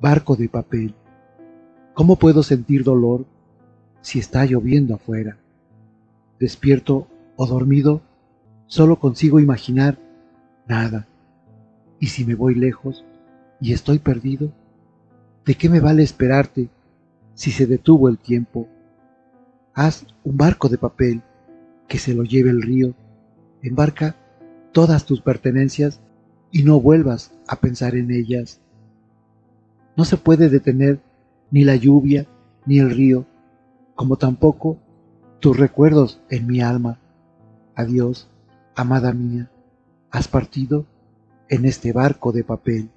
barco de papel. ¿Cómo puedo sentir dolor si está lloviendo afuera? Despierto o dormido, solo consigo imaginar nada. Y si me voy lejos y estoy perdido, ¿de qué me vale esperarte si se detuvo el tiempo? Haz un barco de papel que se lo lleve el río, embarca todas tus pertenencias y no vuelvas a pensar en ellas. No se puede detener ni la lluvia ni el río, como tampoco tus recuerdos en mi alma. Adiós, amada mía, has partido en este barco de papel.